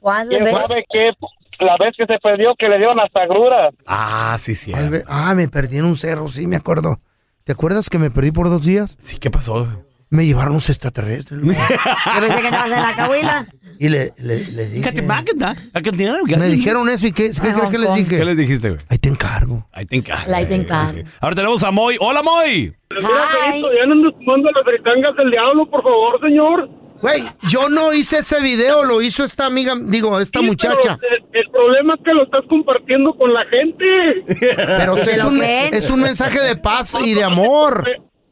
¿Cuándo ¿Quién ves? sabe qué? La vez que se perdió que le dieron hasta agruras. Ah, sí, sí. Ah, me perdí en un cerro, sí, me acuerdo. ¿Te acuerdas que me perdí por dos días? Sí, ¿qué pasó? Me llevaron los extraterrestres. Yo pensé que estabas en la cabuela. y le, le, le dije. ¿Qué te macta? ¿A qué te Me dijeron eso y ¿qué, qué, crees que les dije? ¿Qué les dijiste, güey? Ahí te encargo. Ahí te encargo. Ahí te encargo. Ahora tenemos a Moy. ¡Hola, Moy! Ay. Ya no nos manda las britangas del diablo, por favor, señor. Güey, yo no hice ese video, lo hizo esta amiga, digo, esta muchacha. el, el problema es que lo estás compartiendo con la gente. Pero ¿Se es lo un, creen? es un mensaje de paz y de amor.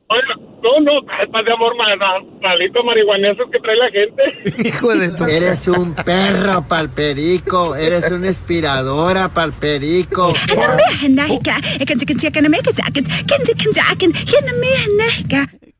Oiga, no, no, de amor, ma- malito marihuanesos que trae la gente. Hijo de tu... Eres un perro palperico, eres una inspiradora palperico.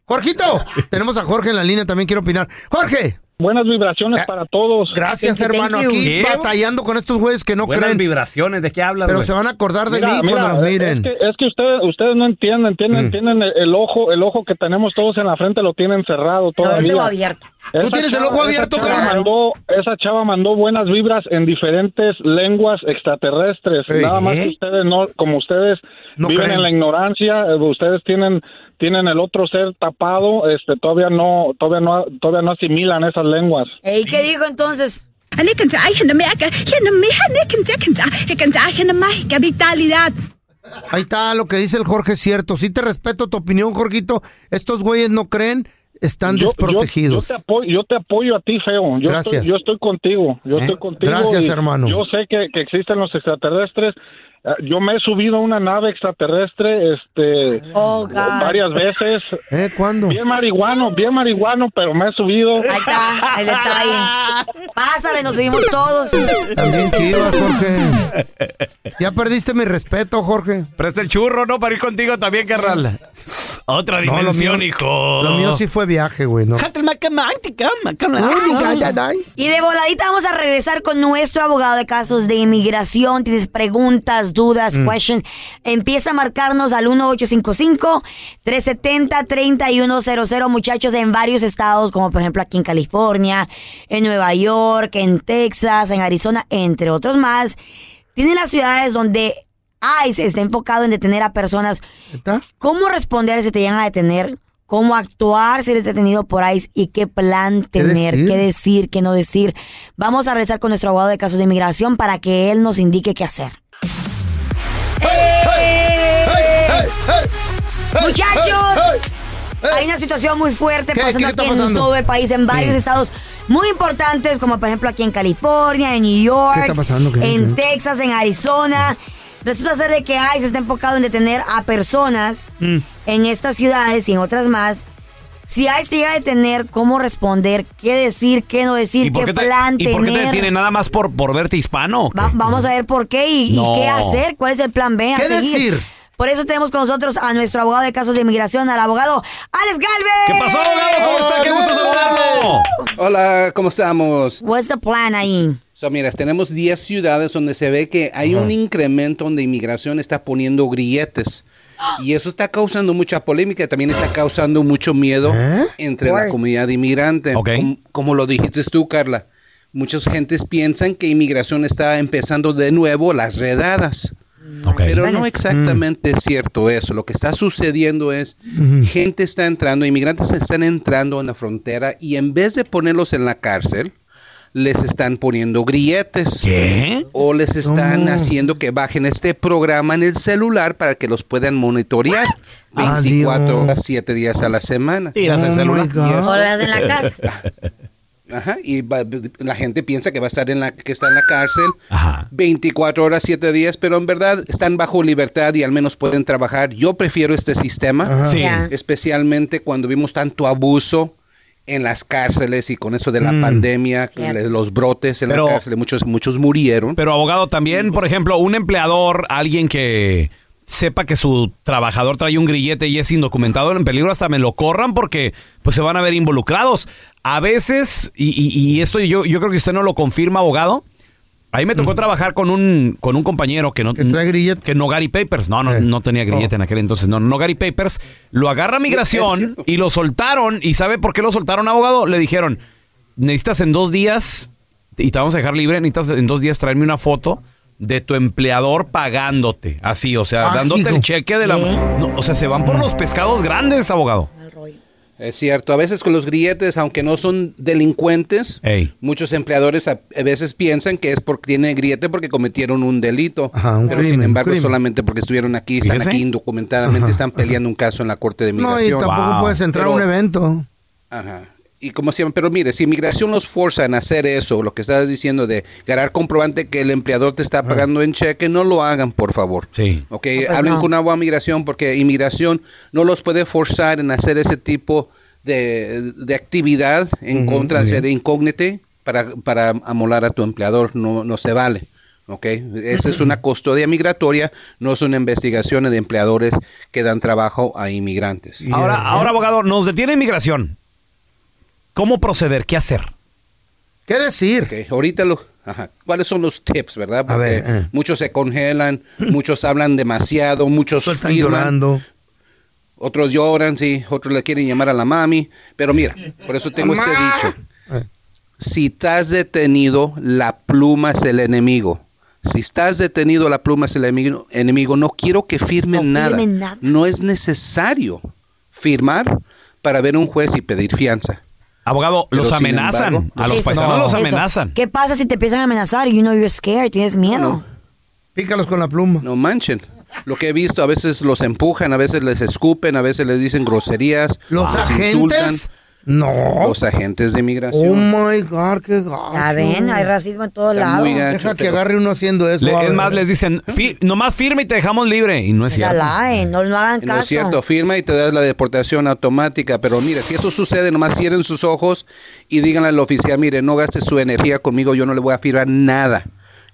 Jorgito, tenemos a Jorge en la línea, también quiero opinar. Jorge. Buenas vibraciones para todos. Gracias, Thank you, hermano. thank you. Aquí ¿Qué? batallando con estos güeyes que no Buenas creen, vibraciones. ¿De qué hablas, pero güey? se van a acordar de Mira, mí mira, cuando los miren. Es que, es que ustedes, ustedes no entienden, tienen, Mm. tienen el, el ojo, el ojo que tenemos todos en la frente lo tienen cerrado No, yo todavía. tengo abierto. Esa tienes el ojo esa abierto, chava carnal? mandó, esa chava mandó buenas vibras en diferentes lenguas extraterrestres. Ey. Nada más ¿Eh? que ustedes no, como ustedes No viven creen. en la ignorancia, eh, ustedes tienen tienen el otro ser tapado, este todavía no todavía no todavía no asimilan esas lenguas. ¿Y qué dijo entonces? Vitalidad. Ahí está lo que dice el Jorge, es cierto. Sí te respeto tu opinión, Jorgito. Estos güeyes no creen, están Yo- desprotegidos. Yo, yo te apoyo, yo te apoyo a ti, feo. Yo Gracias. Estoy, yo estoy contigo. Yo ¿Eh? estoy contigo. Gracias, y hermano. Yo sé que, que existen los extraterrestres. Eh, Yo me he subido a una nave extraterrestre, este, Oh, varias veces. ¿Eh? ¿Cuándo? Bien marihuano, bien marihuano, pero me he subido. Ahí está, el detalle. Pásale, nos seguimos todos. También que ibas, Jorge. Ya perdiste mi respeto, Jorge. Presta el churro, ¿no? Para ir contigo también, carnal. Otra No, lo dimensión, mío- hijo. Lo mío sí fue viaje, güey, ¿no? Y de voladita vamos a regresar con nuestro abogado de casos de inmigración. Tienes preguntas, dudas, Mm. questions. Empieza a marcarnos al 1855-370-3100, muchachos, en varios estados, como por ejemplo aquí en California, en Nueva York, en Texas, en Arizona, entre otros más. Tienen las ciudades donde ICE está enfocado en detener a personas. ¿Está? ¿Cómo responder si te llegan a detener? ¿Cómo actuar si eres detenido por ICE? ¿Y qué plan ¿Qué tener? decir? ¿Qué decir? ¿Qué no decir? Vamos a regresar con nuestro abogado de casos de inmigración para que él nos indique qué hacer. Muchachos, hay una situación muy fuerte ¿Qué? pasando ¿Qué está aquí en todo el país, en varios estados muy importantes, como por ejemplo aquí en California, en New York, en. Texas, en Arizona. Resulta ser de que ICE está enfocado en detener a personas Mm. en estas ciudades y en otras más. Si ICE te llega a detener, ¿cómo responder? ¿Qué decir? ¿Qué no decir? ¿Y ¿Qué qué te, plan ¿y por qué te tener? detiene nada más por, por verte hispano? Va- vamos a ver por qué y, y No. qué hacer, cuál es el plan B a ¿Qué seguir. decir? Por eso tenemos con nosotros a nuestro abogado de casos de inmigración, al abogado Alex Galvez. ¿Qué pasó, abogado? ¿Cómo está? Qué gusto saludarlo. Hola, ¿cómo estamos? What's the plan ahí? So, mira, tenemos 10 ciudades donde se ve que hay un incremento donde inmigración está poniendo grilletes. Y eso está causando mucha polémica, también está causando mucho miedo entre la comunidad inmigrante. Como, como lo dijiste tú, Carla. Muchas gentes piensan que inmigración está empezando de nuevo las redadas. Pero no exactamente es cierto eso. Lo que está sucediendo es gente está entrando, inmigrantes están entrando en la frontera y en vez de ponerlos en la cárcel, les están poniendo grilletes. ¿Qué? O les están haciendo que bajen este programa en el celular para que los puedan monitorear Ah, 24 horas, 7 días a la semana. Tiras el Oh, celular. O lo hacen en la casa. Ajá, y va- la gente piensa que va a estar en la que está en la cárcel 24 horas, 7 días, pero en verdad están bajo libertad y al menos pueden trabajar. Yo prefiero este sistema, Ajá. Sí. Especialmente cuando vimos tanto abuso en las cárceles y con eso de la Mm. pandemia, los brotes en Pero- la cárcel, muchos muchos murieron. Pero abogado, también, por ejemplo, un empleador, alguien que sepa que su trabajador trae un grillete y es indocumentado en peligro, hasta me lo corran porque pues se van a ver involucrados. A veces, y, y- y esto yo, yo creo que usted no lo confirma, abogado. Ahí me tocó trabajar con un, con un compañero que no que trae grillete. Que no Gary Papers. No, no, no tenía grillete en aquel entonces. No, no Gary Papers. Lo agarra migración y lo soltaron. ¿Y sabe por qué lo soltaron, abogado? Le dijeron, necesitas en dos días, y te vamos a dejar libre, necesitas en dos días traerme una foto de tu empleador pagándote. Así, o sea, Ah, dándote hijo. el cheque de la... O sea, se van por los pescados grandes, abogado. Es cierto, a veces con los grilletes, aunque no son delincuentes, muchos empleadores a, a veces piensan que es porque tienen grillete porque cometieron un delito. un pero sin embargo, crimen. solamente porque estuvieron aquí, están Fíjese. aquí indocumentadamente, Ajá. están peleando un caso en la Corte de No, y Migración. tampoco puedes entrar a un evento. Ajá. Y como siempre, pero mire, si inmigración los forza en hacer eso, lo que estás diciendo de ganar comprobante que el empleador te está pagando en cheque, no lo hagan, por favor. Sí. Ok, pues hablen no. con agua migración porque inmigración no los puede forzar en hacer ese tipo de, de actividad en contra de ser incógnite para, para amolar a tu empleador. No, no se vale. Ok, esa es una custodia migratoria, no son investigaciones de empleadores que dan trabajo a inmigrantes. Ahora, ahora, abogado, nos detiene inmigración. ¿Cómo proceder? ¿Qué hacer? ¿Qué decir? Ahorita lo, ajá, ¿cuáles son los tips, verdad? Porque ver, eh. muchos se congelan, muchos hablan demasiado, muchos Están firman, llorando. otros lloran, sí, otros le quieren llamar a la mami, pero mira, por eso tengo este dicho. Si estás detenido, la pluma es el enemigo. Si estás detenido, la pluma es el enemigo. enemigo. No quiero que firmen, nada. firmen nada. No es necesario firmar para ver un juez y pedir fianza. Abogado, Pero, los amenazan. embargo, a los Eso. paisanos los Eso. amenazan. ¿Qué pasa si te empiezan a amenazar? You know you're scared, tienes miedo. Pícalos con la pluma. No manchen. Lo que he visto, a veces los empujan, a veces les escupen, a veces les dicen groserías, ¿Los agentes? insultan. No. Los agentes de Oh migración. my God, qué gacho. Ya ven, hay racismo en todos lados. Deja que pero- agarre uno haciendo eso. Le- es ver. más, les dicen, "Fi- nomás firme y te dejamos libre. Y no es cierto. lie, no, no hagan No caso. es cierto, firma y te das la deportación automática, pero mire, si eso sucede, nomás cierren sus ojos y díganle al oficial, mire, no gaste su energía conmigo, yo no le voy a firmar nada.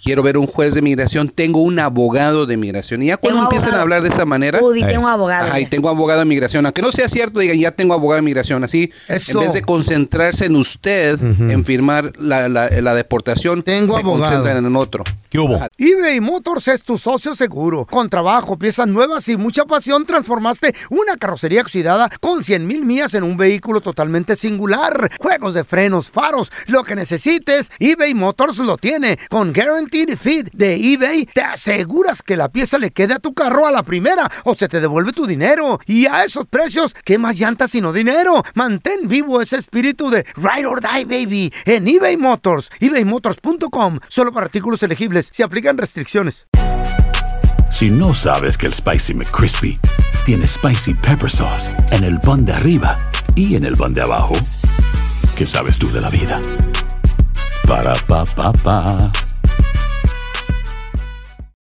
Quiero ver un juez de migración, tengo un abogado de migración. Y ya cuando empiezan abogado. a hablar de esa manera, Udi, tengo abogado. Ajá, y tengo abogado de migración. Aunque no sea cierto, digan, ya tengo abogado de migración. Así, Eso. en vez de concentrarse en usted, en firmar la, la- la deportación, Tengo se abogado. concentran en otro. ¿Qué hubo? eBay Motors es tu socio seguro. Con trabajo, piezas nuevas y mucha pasión, transformaste una carrocería oxidada con 100 mil millas en un vehículo totalmente singular. Juegos de frenos, faros, lo que necesites, eBay Motors lo tiene. Con Guaranteed Fit de eBay, te aseguras que la pieza le quede a tu carro a la primera o se te devuelve tu dinero. Y a esos precios, ¿qué más llantas sino dinero? Mantén vivo ese espíritu de Ride or Die, baby, en eBay Motors. ebaymotors.com, solo para artículos elegibles. Se aplican restricciones. Si no sabes que el Spicy McCrispy tiene Spicy Pepper Sauce en el pan de arriba y en el pan de abajo, ¿qué sabes tú de la vida? Para, pa, pa, pa.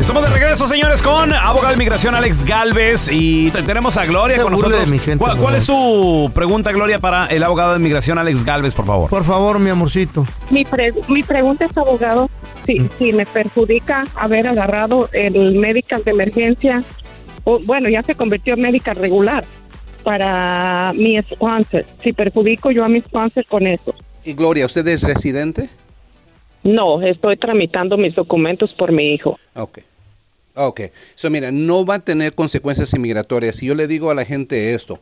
Estamos de regreso, señores, con abogado de inmigración Alex Galvez y te- tenemos a Gloria Se con nosotros. de mi gente, ¿Cuál, es tu pregunta, Gloria, para el abogado de inmigración Alex Galvez, por favor? Por favor, mi amorcito. Mi, pre- mi pregunta es, abogado, si, si me perjudica haber agarrado el medical de emergencia, o bueno, ya se convirtió en medical regular para mi sponsor. Si perjudico yo a mi sponsor con eso. Y Gloria, ¿usted es residente? No, estoy tramitando mis documentos por mi hijo. Ok. Ok. So, mira, no va a tener consecuencias inmigratorias. Y yo le digo a la gente esto.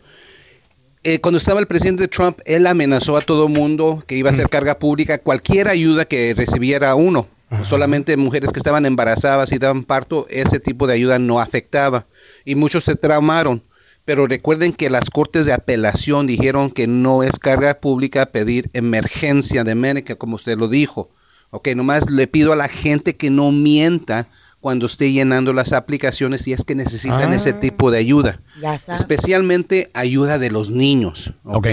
Eh, cuando estaba el presidente Trump, él amenazó a todo mundo que iba a ser carga pública cualquier ayuda que recibiera uno. Solamente mujeres que estaban embarazadas y daban parto, ese tipo de ayuda no afectaba. Y muchos se traumaron. Pero recuerden que las cortes de apelación dijeron que no es carga pública pedir emergencia de Medicare, como usted lo dijo. Ok, nomás le pido a la gente que no mienta cuando esté llenando las aplicaciones si es que necesitan Ah. ese tipo de ayuda. Ya sabes. Especialmente ayuda de los niños. Ok.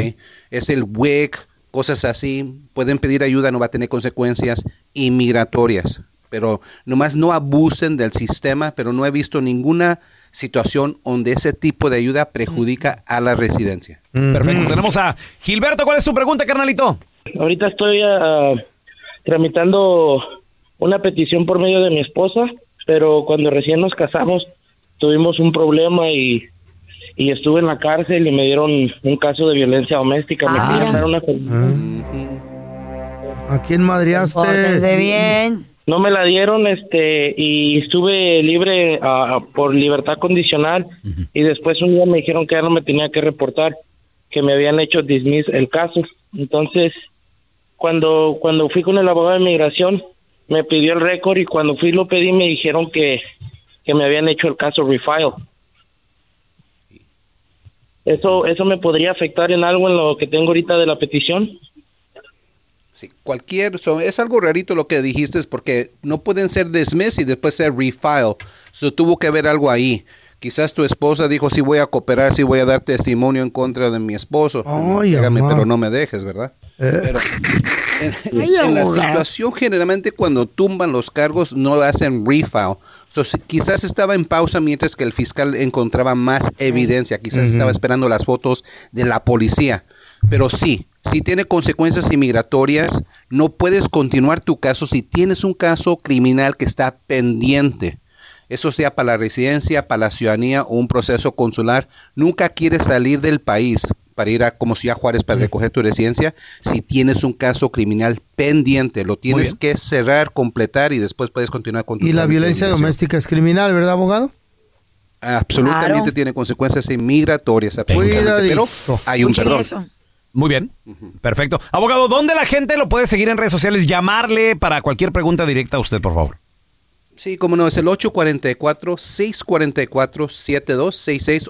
Es el WIC, cosas así. Pueden pedir ayuda, no va a tener consecuencias inmigratorias. Pero nomás no abusen del sistema, pero no he visto ninguna situación donde ese tipo de ayuda perjudica a la residencia. Perfecto. Tenemos a Gilberto. ¿Cuál es tu pregunta, carnalito? Ahorita estoy ah, tramitando una petición por medio de mi esposa, pero cuando recién nos casamos tuvimos un problema y, y estuve en la cárcel y me dieron un caso de violencia doméstica. Me Ah. querían dar una ¿A quién madreaste? Pórtense bien. No me la dieron, este, y estuve libre ah, por libertad condicional y después un día me dijeron que ya no me tenía que reportar, que me habían hecho dismiss el caso. Entonces, cuando cuando fui con el abogado de inmigración, me pidió el récord y cuando fui lo pedí me dijeron que, que me habían hecho el caso refile. Eso eso me podría afectar en algo en lo que tengo ahorita de la petición. Sí, cualquier, so, es algo rarito lo que dijiste, es porque no pueden ser dismiss y después ser refile. So, tuvo que haber algo ahí. Quizás tu esposa dijo, sí voy a cooperar, sí voy a dar testimonio en contra de mi esposo. Ay, Déjame, amá. pero no me dejes, ¿verdad? Pero en, la situación generalmente cuando tumban los cargos no lo hacen refile. So, quizás estaba en pausa mientras que el fiscal encontraba más evidencia. Quizás estaba esperando las fotos de la policía. Pero sí, si tiene consecuencias inmigratorias, no puedes continuar tu caso si tienes un caso criminal que está pendiente. Eso sea para la residencia, para la ciudadanía o un proceso consular. Nunca quieres salir del país para ir a como Ciudad Juárez para recoger tu residencia si tienes un caso criminal pendiente. Lo tienes que cerrar, completar y después puedes continuar con tu Y la violencia doméstica es criminal, ¿verdad, abogado? Absolutamente Claro. tiene consecuencias inmigratorias. absolutamente, Pero hay un perdón. Muy bien. Perfecto. Abogado, ¿dónde la gente lo puede seguir en redes sociales? Llamarle para cualquier pregunta directa a usted, por favor. Sí, como no, es el 844-644-7266,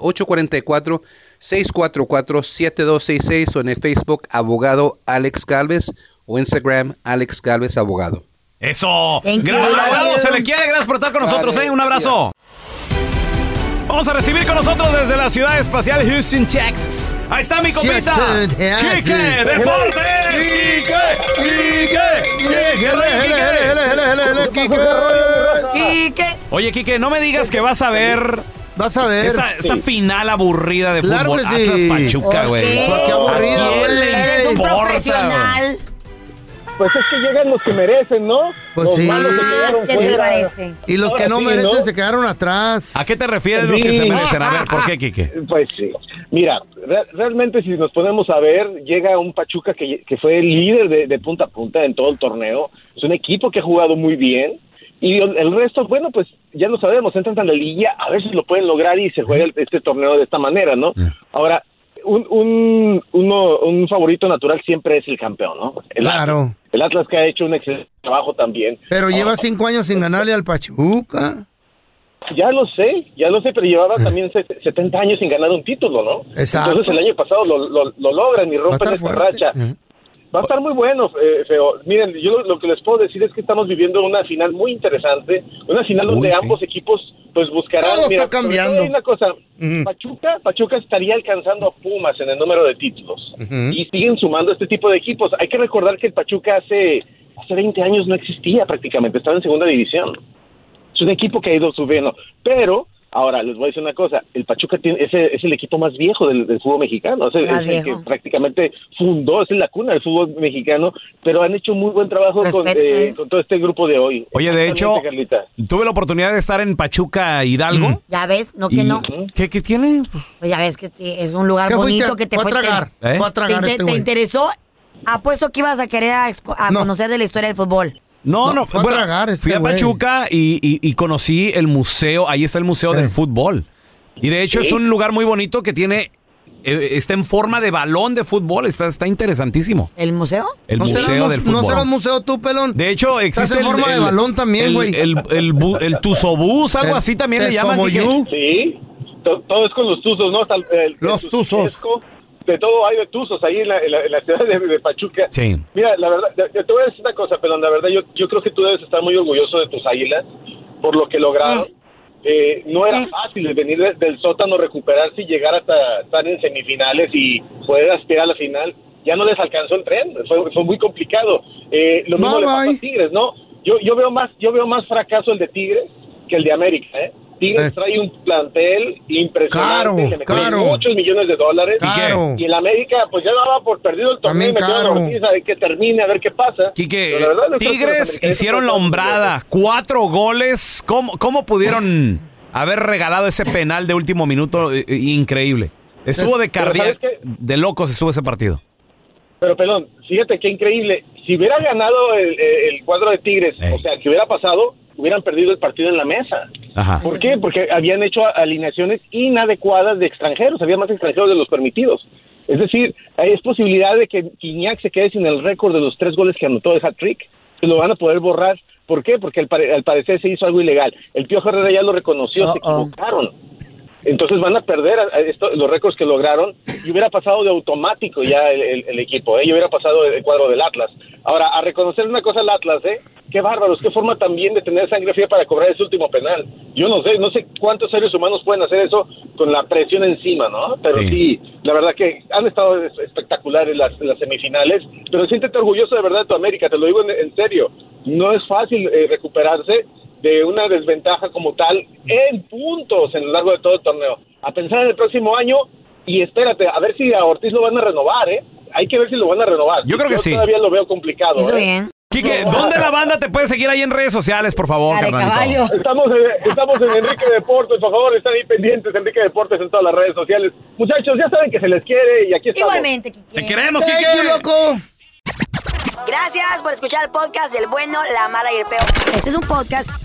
844-644-7266 o en el Facebook Abogado Alex Galvez o Instagram Alex Galvez Abogado. Eso. Abogado, se le quiere. Gracias por estar con nosotros. ¿eh? Un abrazo. Vamos a recibir con nosotros desde la ciudad espacial Houston, Texas. Ahí está mi Texas. Quique Deportes. Quique, Quique, Quique, Quique. Oye, Quique, no me digas que vas a ver. Vas a ver. Esta, esta Sí. final aburrida de Claro fútbol. que sí. Atlas Pachuca, ¿Por güey. qué? ¿Por qué aburrido, ¿A quién güey? Eres un profesional. Pues es que llegan los que merecen, ¿no? Pues los sí. malos se quedaron ¿Qué te fuera. parece? Y los Ahora que no sí, merecen ¿no? se quedaron atrás. ¿A qué te refieres los que se merecen? A ver, ¿por qué, Quique? Pues sí. Mira, re- realmente si nos ponemos a ver, llega un Pachuca que, que fue el líder de, de punta a punta en todo el torneo. Es un equipo que ha jugado muy bien. Y el, resto, bueno, pues ya lo sabemos, entran a la liguilla, a ver si lo pueden lograr y se juega el- este torneo de esta manera, ¿no? Ahora, un, un, un favorito natural siempre es el campeón, ¿no? El Claro. Atlas. El Atlas que ha hecho un excelente trabajo también. Pero Ahora, lleva cinco años sin ganarle al Pachuca. Ya lo sé, ya lo sé, pero llevaba también set- 70 años sin ganar un título, ¿no? Exacto. Entonces el año pasado lo, lo, lo logran y rompen esta fuerte. racha. Va a estar muy bueno, eh, Feo. Miren, yo lo, lo que les puedo decir es que estamos viviendo una final muy interesante, una final donde Uy, sí. ambos equipos pues buscarán... Todo está sobre todo cambiando. hay una cosa, Pachuca, Pachuca estaría alcanzando a Pumas en el número de títulos y siguen sumando este tipo de equipos. Hay que recordar que el Pachuca hace, hace 20 años no existía prácticamente, estaba en segunda división. Es un equipo que ha ido subiendo. Pero, ahora les voy a decir una cosa: el Pachuca tiene, es, el- es el equipo más viejo del, del fútbol mexicano. Es el, Más es el que prácticamente fundó, es la cuna del fútbol mexicano. Pero han hecho muy buen trabajo con, eh, ¿eh? con todo este grupo de hoy. Oye, de hecho, Carlita. tuve la oportunidad de estar en Pachuca, Hidalgo. Ya ves, no que y- no. ¿Qué, qué tiene? Pues, Pues ya ves que te- es un lugar bonito que te Fue a tragar. ¿Eh? Fue a tragar te, este te interesó. Apuesto que ibas a querer a, a No. conocer de la historia del fútbol. No, No, no, fue a bueno, tragar este fui a güey. Pachuca y, y- y conocí el museo, ahí está el museo Eh. del fútbol. Y de hecho Sí. es un lugar muy bonito que tiene, eh, está en forma de balón de fútbol, está, está interesantísimo. ¿El museo? El ¿No serás museo mu- del ¿No fútbol. serás museo tú, pelón? De hecho, Estás existe en forma de balón también, el- güey. El, el, bu- el Tuzobús, algo El así también le llaman. Sí, to- todo es con los tuzos, ¿no? Hasta el- el- Los el tuzos. tuzesco, De todo hay de tuzos ahí en la, en la- en la ciudad de, de Pachuca. Sí. Mira, la verdad, te voy a decir una cosa, pero la verdad yo, yo creo que tú debes estar muy orgulloso de tus águilas por lo que lograron. Eh, no era fácil venir de- del sótano, recuperarse y llegar hasta estar en semifinales y poder aspirar a la final. Ya no les alcanzó el tren, fue, fue muy complicado. Eh, lo mismo Bye, le pasó bye. a Tigres, ¿no? Yo, yo veo más, yo veo más fracaso el de Tigres que el de América, ¿eh? Tigres Eh. trae un plantel impresionante, metieron caro. muchos millones de dólares. Caro. Y el América, pues ya daba por perdido el torneo También caro. a Ortiz a ver que termine, a ver qué pasa. Quique, la verdad, Tigres hicieron la hombrada, cuatro goles. ¿Cómo, cómo pudieron haber regalado ese penal de último minuto? Eh, eh, increíble. Estuvo de Pero cardíaco, ¿sabes qué? de locos estuvo ese partido. Pero, pelón, fíjate qué increíble. Si hubiera ganado el, el cuadro de Tigres, Ey. o sea, que hubiera pasado, hubieran perdido el partido en la mesa. Ajá. ¿Por qué? Porque habían hecho alineaciones inadecuadas de extranjeros, había más extranjeros de los permitidos. Es decir, es posibilidad de que Guiñac se quede sin el récord de los tres goles que anotó de hat-trick, que lo van a poder borrar. ¿Por qué? Porque al, pare- al parecer se hizo algo ilegal. El Piojo Herrera ya lo reconoció, se Uh-oh. equivocaron. Entonces van a perder a- esto- los récords que lograron y hubiera pasado de automático ya el, el- el equipo, ¿eh? y hubiera pasado el cuadro del Atlas. Ahora, a reconocer una cosa al Atlas, ¿eh? Qué bárbaros, qué forma también de tener sangre fría para cobrar ese último penal. Yo no sé, no sé cuántos seres humanos pueden hacer eso con la presión encima, ¿no? Pero Sí. sí, la verdad que han estado es- espectaculares las, las semifinales, pero siéntete orgulloso de verdad de tu América, te lo digo en, en serio. No es fácil eh, recuperarse de una desventaja como tal en puntos en lo largo de todo el torneo. A pensar en el próximo año y espérate, a ver si a Ortiz lo van a renovar, ¿eh? Hay que ver si lo van a renovar. Yo creo que sí. todavía lo veo complicado. Hizo ¿eh? bien. Quique, ¿dónde la banda te puede seguir ahí en redes sociales, por favor, caballo. Estamos en, estamos en Enrique Deportes, por favor, están ahí pendientes, Enrique Deportes en todas las redes sociales. Muchachos, ya saben que se les quiere y aquí estamos. Igualmente, Kike. Te queremos, Thank Quique. you, loco. Gracias por escuchar el podcast del bueno, la mala y el peor. Este es un podcast